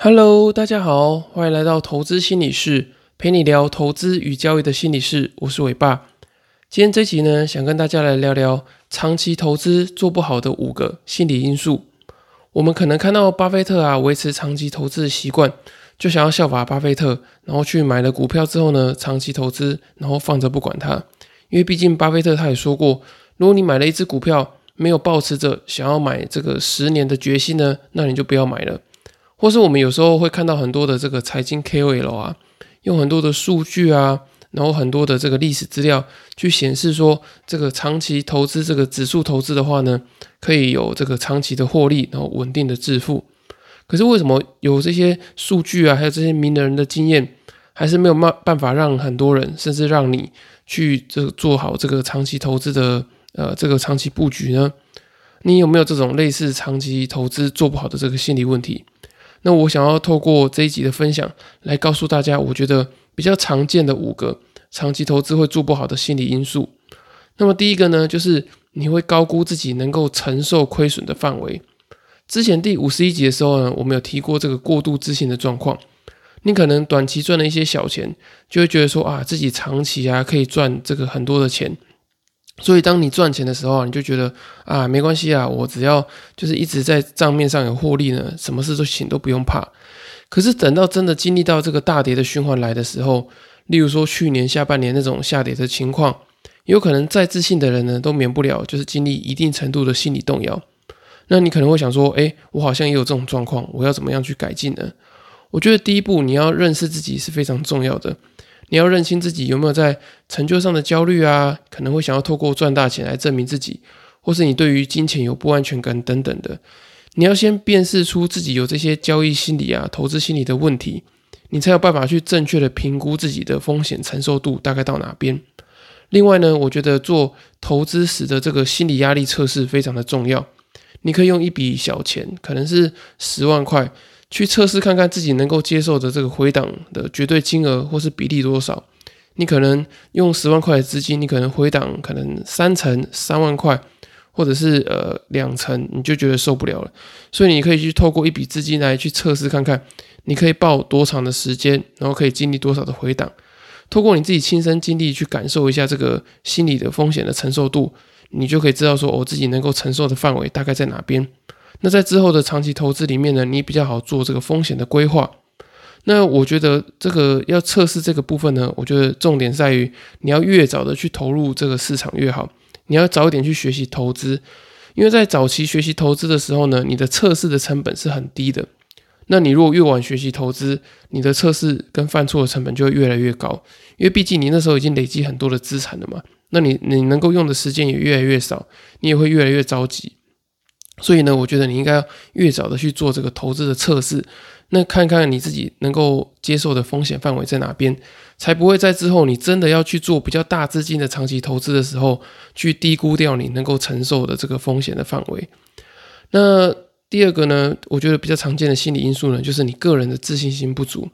Hello，大家好，欢迎来到投资心理室，陪你聊投资与交易的心理室。我是伟爸。今天这集呢，想跟大家来聊聊长期投资做不好的五个心理因素。我们可能看到巴菲特啊，维持长期投资的习惯，就想要效法巴菲特，然后去买了股票之后呢，长期投资，然后放着不管它。因为毕竟巴菲特他也说过，如果你买了一只股票，没有抱持着想要买这个十年的决心呢，那你就不要买了。或是我们有时候会看到很多的这个财经 KOL 啊，用很多的数据啊，然后很多的这个历史资料去显示说，这个长期投资这个指数投资的话呢，可以有这个长期的获利，然后稳定的致富。可是为什么有这些数据啊，还有这些名人的经验，还是没有办办法让很多人，甚至让你去这做好这个长期投资的呃这个长期布局呢？你有没有这种类似长期投资做不好的这个心理问题？那我想要透过这一集的分享来告诉大家，我觉得比较常见的五个长期投资会做不好的心理因素。那么第一个呢，就是你会高估自己能够承受亏损的范围。之前第五十一集的时候呢，我们有提过这个过度自信的状况。你可能短期赚了一些小钱，就会觉得说啊，自己长期啊可以赚这个很多的钱。所以，当你赚钱的时候，你就觉得啊，没关系啊，我只要就是一直在账面上有获利呢，什么事都行都不用怕。可是等到真的经历到这个大跌的循环来的时候，例如说去年下半年那种下跌的情况，有可能再自信的人呢，都免不了就是经历一定程度的心理动摇。那你可能会想说，哎，我好像也有这种状况，我要怎么样去改进呢？我觉得第一步，你要认识自己是非常重要的。你要认清自己有没有在成就上的焦虑啊，可能会想要透过赚大钱来证明自己，或是你对于金钱有不安全感等等的。你要先辨识出自己有这些交易心理啊、投资心理的问题，你才有办法去正确的评估自己的风险承受度大概到哪边。另外呢，我觉得做投资时的这个心理压力测试非常的重要。你可以用一笔小钱，可能是十万块。去测试看看自己能够接受的这个回档的绝对金额或是比例多少？你可能用十万块的资金，你可能回档可能三成三万块，或者是呃两成，你就觉得受不了了。所以你可以去透过一笔资金来去测试看看，你可以报多长的时间，然后可以经历多少的回档。透过你自己亲身经历去感受一下这个心理的风险的承受度，你就可以知道说我自己能够承受的范围大概在哪边。那在之后的长期投资里面呢，你比较好做这个风险的规划。那我觉得这个要测试这个部分呢，我觉得重点在于你要越早的去投入这个市场越好。你要早一点去学习投资，因为在早期学习投资的时候呢，你的测试的成本是很低的。那你如果越晚学习投资，你的测试跟犯错的成本就会越来越高，因为毕竟你那时候已经累积很多的资产了嘛。那你你能够用的时间也越来越少，你也会越来越着急。所以呢，我觉得你应该要越早的去做这个投资的测试，那看看你自己能够接受的风险范围在哪边，才不会在之后你真的要去做比较大资金的长期投资的时候，去低估掉你能够承受的这个风险的范围。那第二个呢，我觉得比较常见的心理因素呢，就是你个人的自信心不足。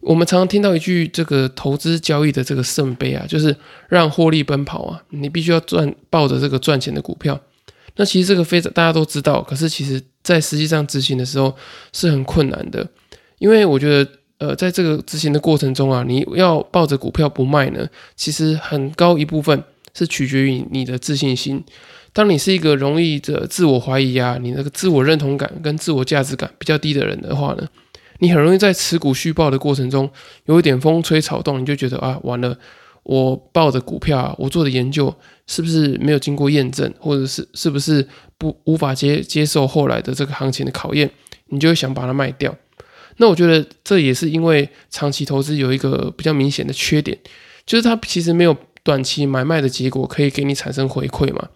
我们常常听到一句这个投资交易的这个圣杯啊，就是让获利奔跑啊，你必须要赚抱着这个赚钱的股票。那其实这个非常大家都知道，可是其实在实际上执行的时候是很困难的，因为我觉得，呃，在这个执行的过程中啊，你要抱着股票不卖呢，其实很高一部分是取决于你的自信心。当你是一个容易的自我怀疑啊，你那个自我认同感跟自我价值感比较低的人的话呢，你很容易在持股续报的过程中有一点风吹草动，你就觉得啊，完了。我报的股票啊，我做的研究是不是没有经过验证，或者是是不是不无法接接受后来的这个行情的考验，你就会想把它卖掉。那我觉得这也是因为长期投资有一个比较明显的缺点，就是它其实没有短期买卖的结果可以给你产生回馈嘛。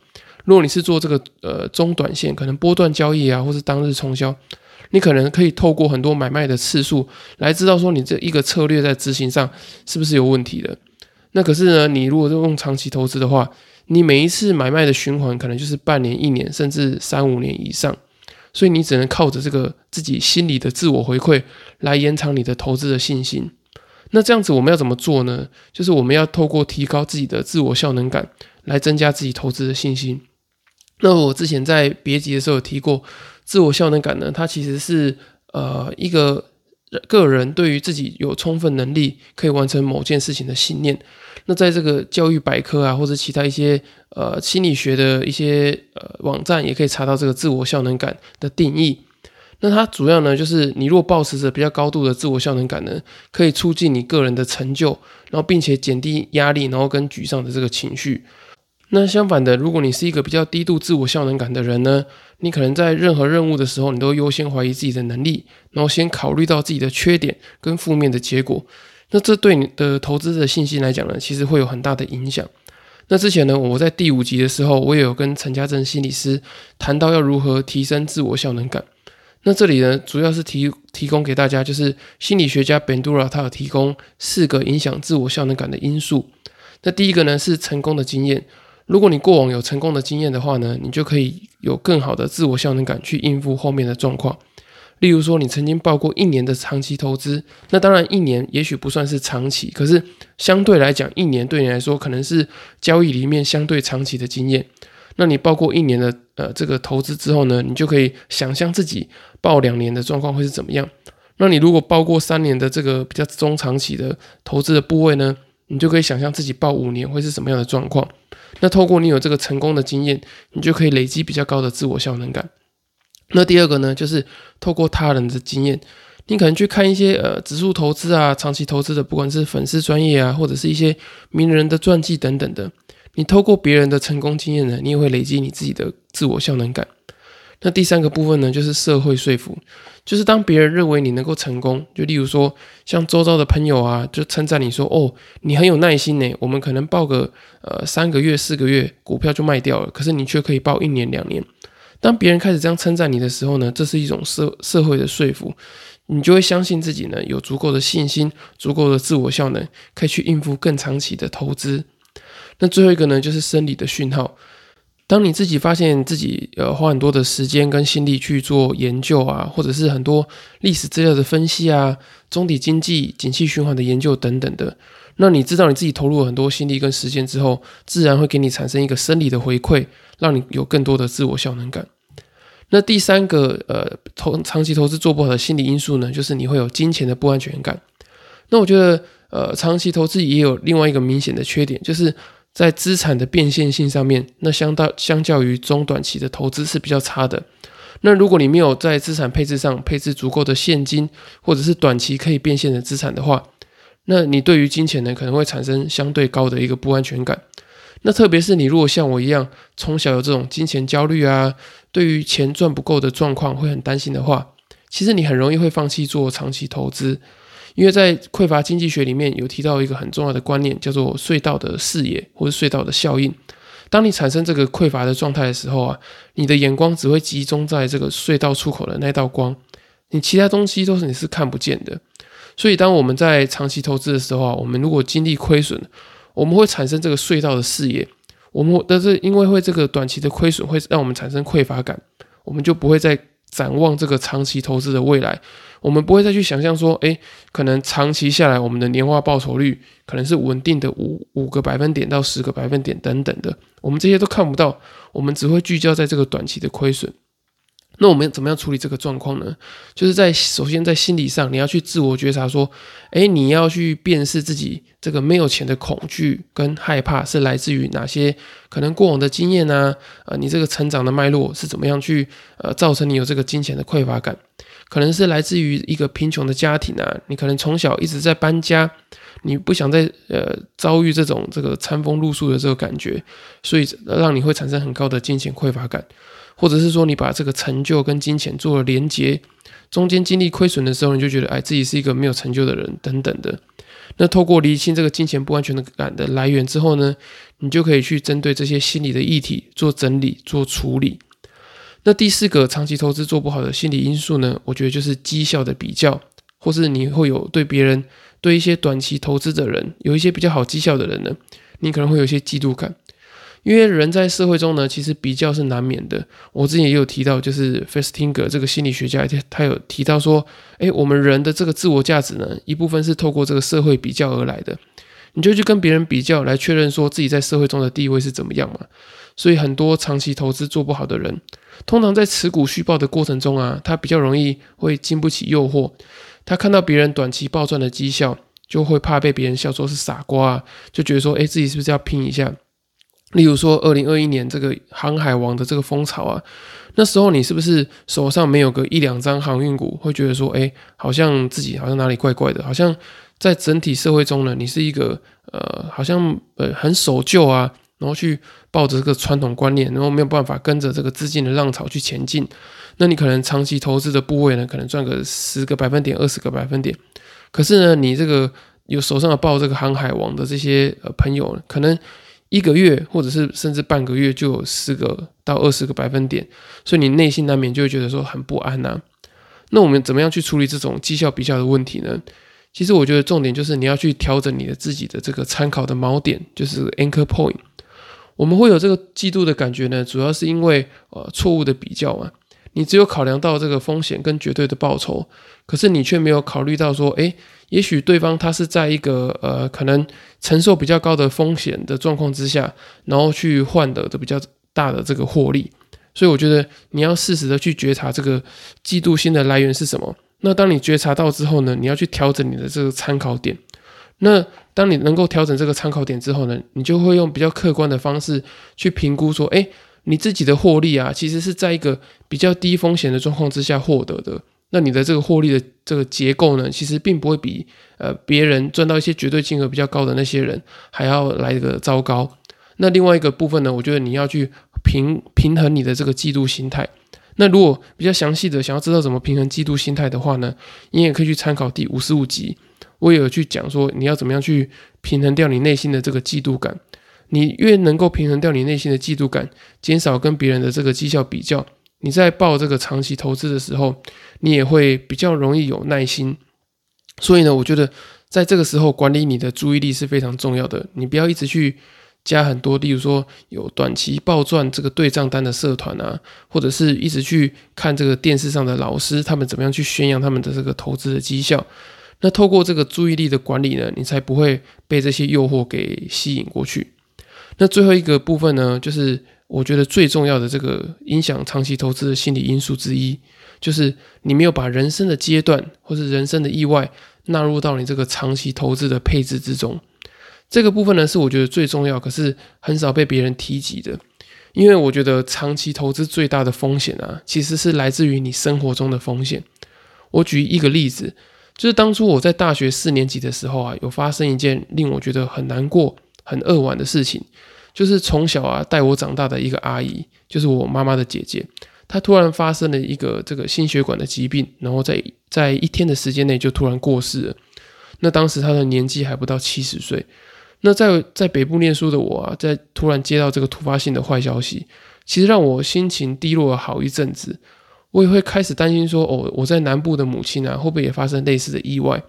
如果你是做这个呃中短线，可能波段交易啊，或是当日冲销，你可能可以透过很多买卖的次数来知道说你这一个策略在执行上是不是有问题的。那可是呢，你如果用长期投资的话，你每一次买卖的循环可能就是半年、一年，甚至三五年以上，所以你只能靠着这个自己心里的自我回馈来延长你的投资的信心。那这样子我们要怎么做呢？就是我们要透过提高自己的自我效能感来增加自己投资的信心。那我之前在别集的时候有提过，自我效能感呢，它其实是呃一个个人对于自己有充分能力可以完成某件事情的信念。那在这个教育百科啊，或者其他一些呃心理学的一些呃网站，也可以查到这个自我效能感的定义。那它主要呢，就是你如果保持着比较高度的自我效能感呢，可以促进你个人的成就，然后并且减低压力，然后跟沮丧的这个情绪。那相反的，如果你是一个比较低度自我效能感的人呢，你可能在任何任务的时候，你都优先怀疑自己的能力，然后先考虑到自己的缺点跟负面的结果。那这对你的投资的信心来讲呢，其实会有很大的影响。那之前呢，我在第五集的时候，我也有跟陈家正心理师谈到要如何提升自我效能感。那这里呢，主要是提提供给大家，就是心理学家 Bandura 他有提供四个影响自我效能感的因素。那第一个呢是成功的经验，如果你过往有成功的经验的话呢，你就可以有更好的自我效能感去应付后面的状况。例如说，你曾经报过一年的长期投资，那当然一年也许不算是长期，可是相对来讲，一年对你来说可能是交易里面相对长期的经验。那你报过一年的呃这个投资之后呢，你就可以想象自己报两年的状况会是怎么样。那你如果报过三年的这个比较中长期的投资的部位呢，你就可以想象自己报五年会是什么样的状况。那透过你有这个成功的经验，你就可以累积比较高的自我效能感。那第二个呢，就是透过他人的经验，你可能去看一些呃指数投资啊、长期投资的，不管是粉丝专业啊，或者是一些名人的传记等等的。你透过别人的成功经验呢，你也会累积你自己的自我效能感。那第三个部分呢，就是社会说服，就是当别人认为你能够成功，就例如说像周遭的朋友啊，就称赞你说哦，你很有耐心呢，我们可能报个呃三个月、四个月股票就卖掉了，可是你却可以报一年、两年。当别人开始这样称赞你的时候呢，这是一种社社会的说服，你就会相信自己呢有足够的信心、足够的自我效能，可以去应付更长期的投资。那最后一个呢，就是生理的讯号。当你自己发现自己呃花很多的时间跟心力去做研究啊，或者是很多历史资料的分析啊，中底经济景气循环的研究等等的，那你知道你自己投入了很多心力跟时间之后，自然会给你产生一个生理的回馈，让你有更多的自我效能感。那第三个呃投长期投资做不好的心理因素呢，就是你会有金钱的不安全感。那我觉得呃长期投资也有另外一个明显的缺点，就是。在资产的变现性上面，那相当相较于中短期的投资是比较差的。那如果你没有在资产配置上配置足够的现金，或者是短期可以变现的资产的话，那你对于金钱呢可能会产生相对高的一个不安全感。那特别是你如果像我一样从小有这种金钱焦虑啊，对于钱赚不够的状况会很担心的话，其实你很容易会放弃做长期投资。因为在匮乏经济学里面有提到一个很重要的观念，叫做隧道的视野或者隧道的效应。当你产生这个匮乏的状态的时候啊，你的眼光只会集中在这个隧道出口的那道光，你其他东西都是你是看不见的。所以当我们在长期投资的时候啊，我们如果经历亏损，我们会产生这个隧道的视野，我们但是因为会这个短期的亏损会让我们产生匮乏感，我们就不会再展望这个长期投资的未来。我们不会再去想象说，哎，可能长期下来，我们的年化报酬率可能是稳定的五五个百分点到十个百分点等等的，我们这些都看不到，我们只会聚焦在这个短期的亏损。那我们怎么样处理这个状况呢？就是在首先在心理上，你要去自我觉察说，哎，你要去辨识自己这个没有钱的恐惧跟害怕是来自于哪些可能过往的经验呢？呃，你这个成长的脉络是怎么样去呃造成你有这个金钱的匮乏感？可能是来自于一个贫穷的家庭啊，你可能从小一直在搬家，你不想再呃遭遇这种这个餐风露宿的这个感觉，所以让你会产生很高的金钱匮乏感，或者是说你把这个成就跟金钱做了连接，中间经历亏损的时候，你就觉得哎自己是一个没有成就的人等等的。那透过厘清这个金钱不安全的感的来源之后呢，你就可以去针对这些心理的议题做整理、做处理。那第四个长期投资做不好的心理因素呢？我觉得就是绩效的比较，或是你会有对别人、对一些短期投资的人，有一些比较好绩效的人呢，你可能会有一些嫉妒感。因为人在社会中呢，其实比较是难免的。我之前也有提到，就是 Festinger 这个心理学家，他有提到说，诶，我们人的这个自我价值呢，一部分是透过这个社会比较而来的。你就去跟别人比较，来确认说自己在社会中的地位是怎么样嘛。所以很多长期投资做不好的人。通常在持股续报的过程中啊，他比较容易会经不起诱惑，他看到别人短期暴赚的绩效，就会怕被别人笑说是傻瓜啊，就觉得说，哎，自己是不是要拼一下？例如说，二零二一年这个航海王的这个风潮啊，那时候你是不是手上没有个一两张航运股，会觉得说，哎，好像自己好像哪里怪怪的，好像在整体社会中呢，你是一个呃，好像呃很守旧啊，然后去抱着这个传统观念，然后没有办法跟着这个资金的浪潮去前进，那你可能长期投资的部位呢，可能赚个十个百分点、二十个百分点，可是呢，你这个有手上的抱这个航海王的这些呃朋友，可能。一个月，或者是甚至半个月，就有十个到二十个百分点，所以你内心难免就会觉得说很不安呐。那我们怎么样去处理这种绩效比较的问题呢？其实我觉得重点就是你要去调整你的自己的这个参考的锚点，就是 anchor point。我们会有这个嫉妒的感觉呢，主要是因为呃错误的比较嘛。你只有考量到这个风险跟绝对的报酬，可是你却没有考虑到说，诶，也许对方他是在一个呃可能承受比较高的风险的状况之下，然后去换得的比较大的这个获利。所以我觉得你要适时的去觉察这个嫉妒心的来源是什么。那当你觉察到之后呢，你要去调整你的这个参考点。那当你能够调整这个参考点之后呢，你就会用比较客观的方式去评估说，诶。你自己的获利啊，其实是在一个比较低风险的状况之下获得的。那你的这个获利的这个结构呢，其实并不会比呃别人赚到一些绝对金额比较高的那些人还要来的糟糕。那另外一个部分呢，我觉得你要去平平衡你的这个嫉妒心态。那如果比较详细的想要知道怎么平衡嫉妒心态的话呢，你也可以去参考第五十五集，我也有去讲说你要怎么样去平衡掉你内心的这个嫉妒感。你越能够平衡掉你内心的嫉妒感，减少跟别人的这个绩效比较，你在报这个长期投资的时候，你也会比较容易有耐心。所以呢，我觉得在这个时候管理你的注意力是非常重要的。你不要一直去加很多，例如说有短期暴赚这个对账单的社团啊，或者是一直去看这个电视上的老师他们怎么样去宣扬他们的这个投资的绩效。那透过这个注意力的管理呢，你才不会被这些诱惑给吸引过去。那最后一个部分呢，就是我觉得最重要的这个影响长期投资的心理因素之一，就是你没有把人生的阶段或是人生的意外纳入到你这个长期投资的配置之中。这个部分呢，是我觉得最重要，可是很少被别人提及的。因为我觉得长期投资最大的风险啊，其实是来自于你生活中的风险。我举一个例子，就是当初我在大学四年级的时候啊，有发生一件令我觉得很难过。很扼腕的事情，就是从小啊带我长大的一个阿姨，就是我妈妈的姐姐，她突然发生了一个这个心血管的疾病，然后在在一天的时间内就突然过世了。那当时她的年纪还不到七十岁。那在在北部念书的我啊，在突然接到这个突发性的坏消息，其实让我心情低落了好一阵子。我也会开始担心说，哦，我在南部的母亲啊，会不会也发生类似的意外？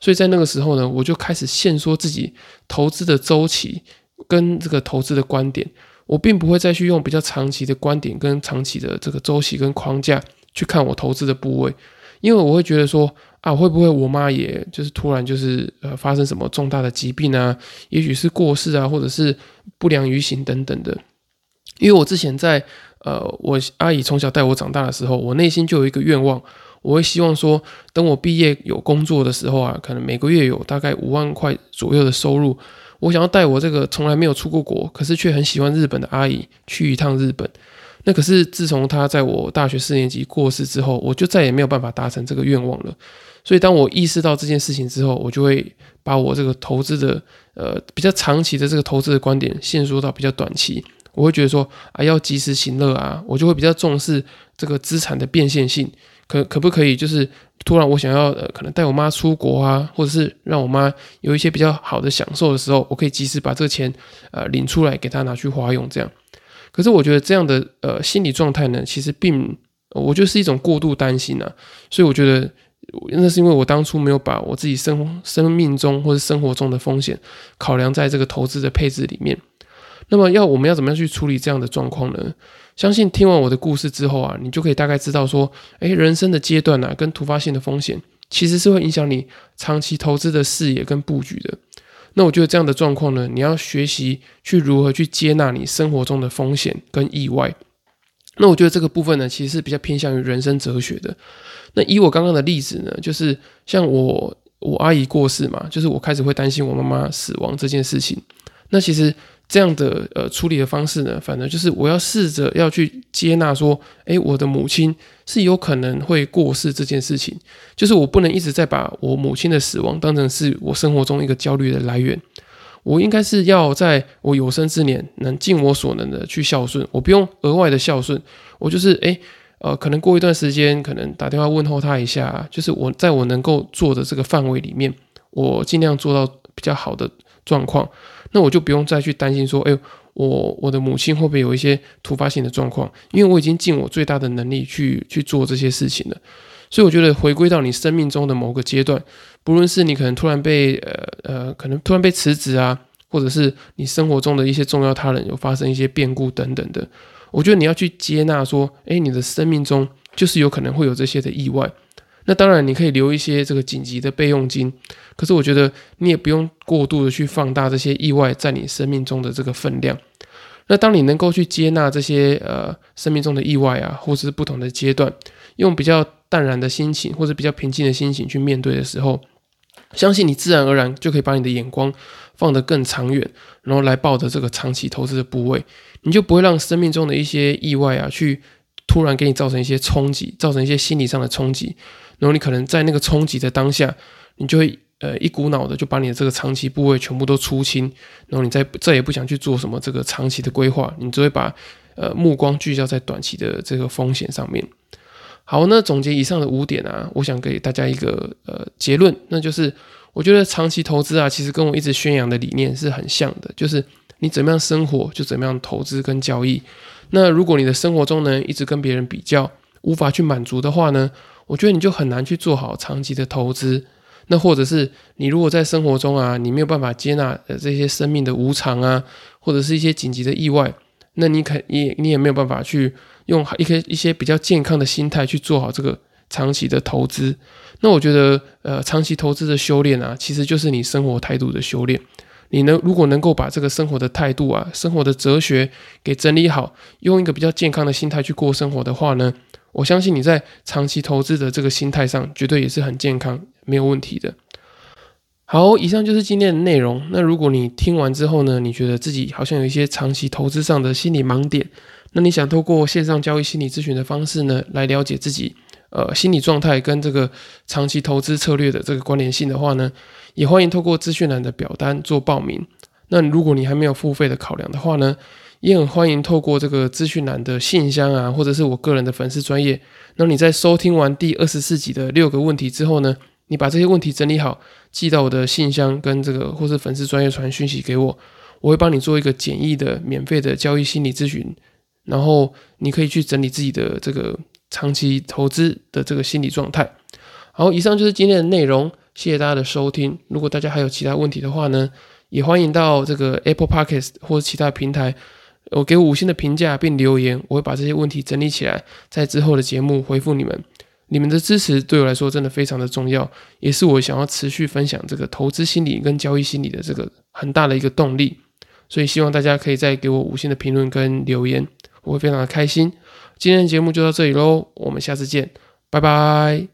所以在那个时候呢，我就开始限缩自己投资的周期跟这个投资的观点，我并不会再去用比较长期的观点跟长期的这个周期跟框架去看我投资的部位，因为我会觉得说啊，会不会我妈也就是突然就是呃发生什么重大的疾病啊，也许是过世啊，或者是不良于行等等的。因为我之前在呃我阿姨从小带我长大的时候，我内心就有一个愿望。我会希望说，等我毕业有工作的时候啊，可能每个月有大概五万块左右的收入，我想要带我这个从来没有出过国，可是却很喜欢日本的阿姨去一趟日本。那可是自从她在我大学四年级过世之后，我就再也没有办法达成这个愿望了。所以当我意识到这件事情之后，我就会把我这个投资的呃比较长期的这个投资的观点限缩到比较短期。我会觉得说啊，要及时行乐啊，我就会比较重视这个资产的变现性。可可不可以就是突然我想要呃可能带我妈出国啊，或者是让我妈有一些比较好的享受的时候，我可以及时把这个钱呃领出来给她拿去花用这样。可是我觉得这样的呃心理状态呢，其实并我觉得是一种过度担心啊。所以我觉得那是因为我当初没有把我自己生生命中或者生活中的风险考量在这个投资的配置里面。那么要我们要怎么样去处理这样的状况呢？相信听完我的故事之后啊，你就可以大概知道说，诶，人生的阶段呢，跟突发性的风险其实是会影响你长期投资的视野跟布局的。那我觉得这样的状况呢，你要学习去如何去接纳你生活中的风险跟意外。那我觉得这个部分呢，其实是比较偏向于人生哲学的。那以我刚刚的例子呢，就是像我我阿姨过世嘛，就是我开始会担心我妈妈死亡这件事情。那其实这样的呃处理的方式呢，反正就是我要试着要去接纳说，诶，我的母亲是有可能会过世这件事情，就是我不能一直在把我母亲的死亡当成是我生活中一个焦虑的来源。我应该是要在我有生之年能尽我所能的去孝顺，我不用额外的孝顺，我就是诶，呃，可能过一段时间，可能打电话问候他一下，就是我在我能够做的这个范围里面，我尽量做到比较好的状况，那我就不用再去担心说，哎，我我的母亲会不会有一些突发性的状况，因为我已经尽我最大的能力去去做这些事情了。所以我觉得回归到你生命中的某个阶段，不论是你可能突然被呃呃，可能突然被辞职啊，或者是你生活中的一些重要他人有发生一些变故等等的，我觉得你要去接纳说，诶，你的生命中就是有可能会有这些的意外。那当然你可以留一些这个紧急的备用金，可是我觉得你也不用过度的去放大这些意外在你生命中的这个分量。那当你能够去接纳这些呃生命中的意外啊，或是不同的阶段，用比较。淡然的心情，或者比较平静的心情去面对的时候，相信你自然而然就可以把你的眼光放得更长远，然后来抱着这个长期投资的部位，你就不会让生命中的一些意外啊，去突然给你造成一些冲击，造成一些心理上的冲击，然后你可能在那个冲击的当下，你就会呃一股脑的就把你的这个长期部位全部都出清，然后你再再也不想去做什么这个长期的规划，你只会把呃目光聚焦在短期的这个风险上面。好，那总结以上的五点啊，我想给大家一个呃结论，那就是我觉得长期投资啊，其实跟我一直宣扬的理念是很像的，就是你怎么样生活就怎么样投资跟交易。那如果你的生活中呢一直跟别人比较，无法去满足的话呢，我觉得你就很难去做好长期的投资。那或者是你如果在生活中啊，你没有办法接纳呃这些生命的无常啊，或者是一些紧急的意外，那你肯你你也没有办法去。用一个一些比较健康的心态去做好这个长期的投资，那我觉得，呃，长期投资的修炼啊，其实就是你生活态度的修炼。你呢，如果能够把这个生活的态度啊、生活的哲学给整理好，用一个比较健康的心态去过生活的话呢，我相信你在长期投资的这个心态上，绝对也是很健康、没有问题的。好，以上就是今天的内容。那如果你听完之后呢，你觉得自己好像有一些长期投资上的心理盲点，那你想透过线上交易心理咨询的方式呢，来了解自己呃心理状态跟这个长期投资策略的这个关联性的话呢，也欢迎透过资讯栏的表单做报名。那如果你还没有付费的考量的话呢，也很欢迎透过这个资讯栏的信箱啊，或者是我个人的粉丝专业。那你在收听完第二十四集的六个问题之后呢，你把这些问题整理好，寄到我的信箱跟这个或是粉丝专业传讯息给我，我会帮你做一个简易的免费的交易心理咨询。然后你可以去整理自己的这个长期投资的这个心理状态。好，以上就是今天的内容，谢谢大家的收听。如果大家还有其他问题的话呢，也欢迎到这个 Apple Podcast 或者其他平台，我给五星的评价并留言，我会把这些问题整理起来，在之后的节目回复你们。你们的支持对我来说真的非常的重要，也是我想要持续分享这个投资心理跟交易心理的这个很大的一个动力。所以希望大家可以再给我五星的评论跟留言。我会非常的开心，今天的节目就到这里喽，我们下次见，拜拜。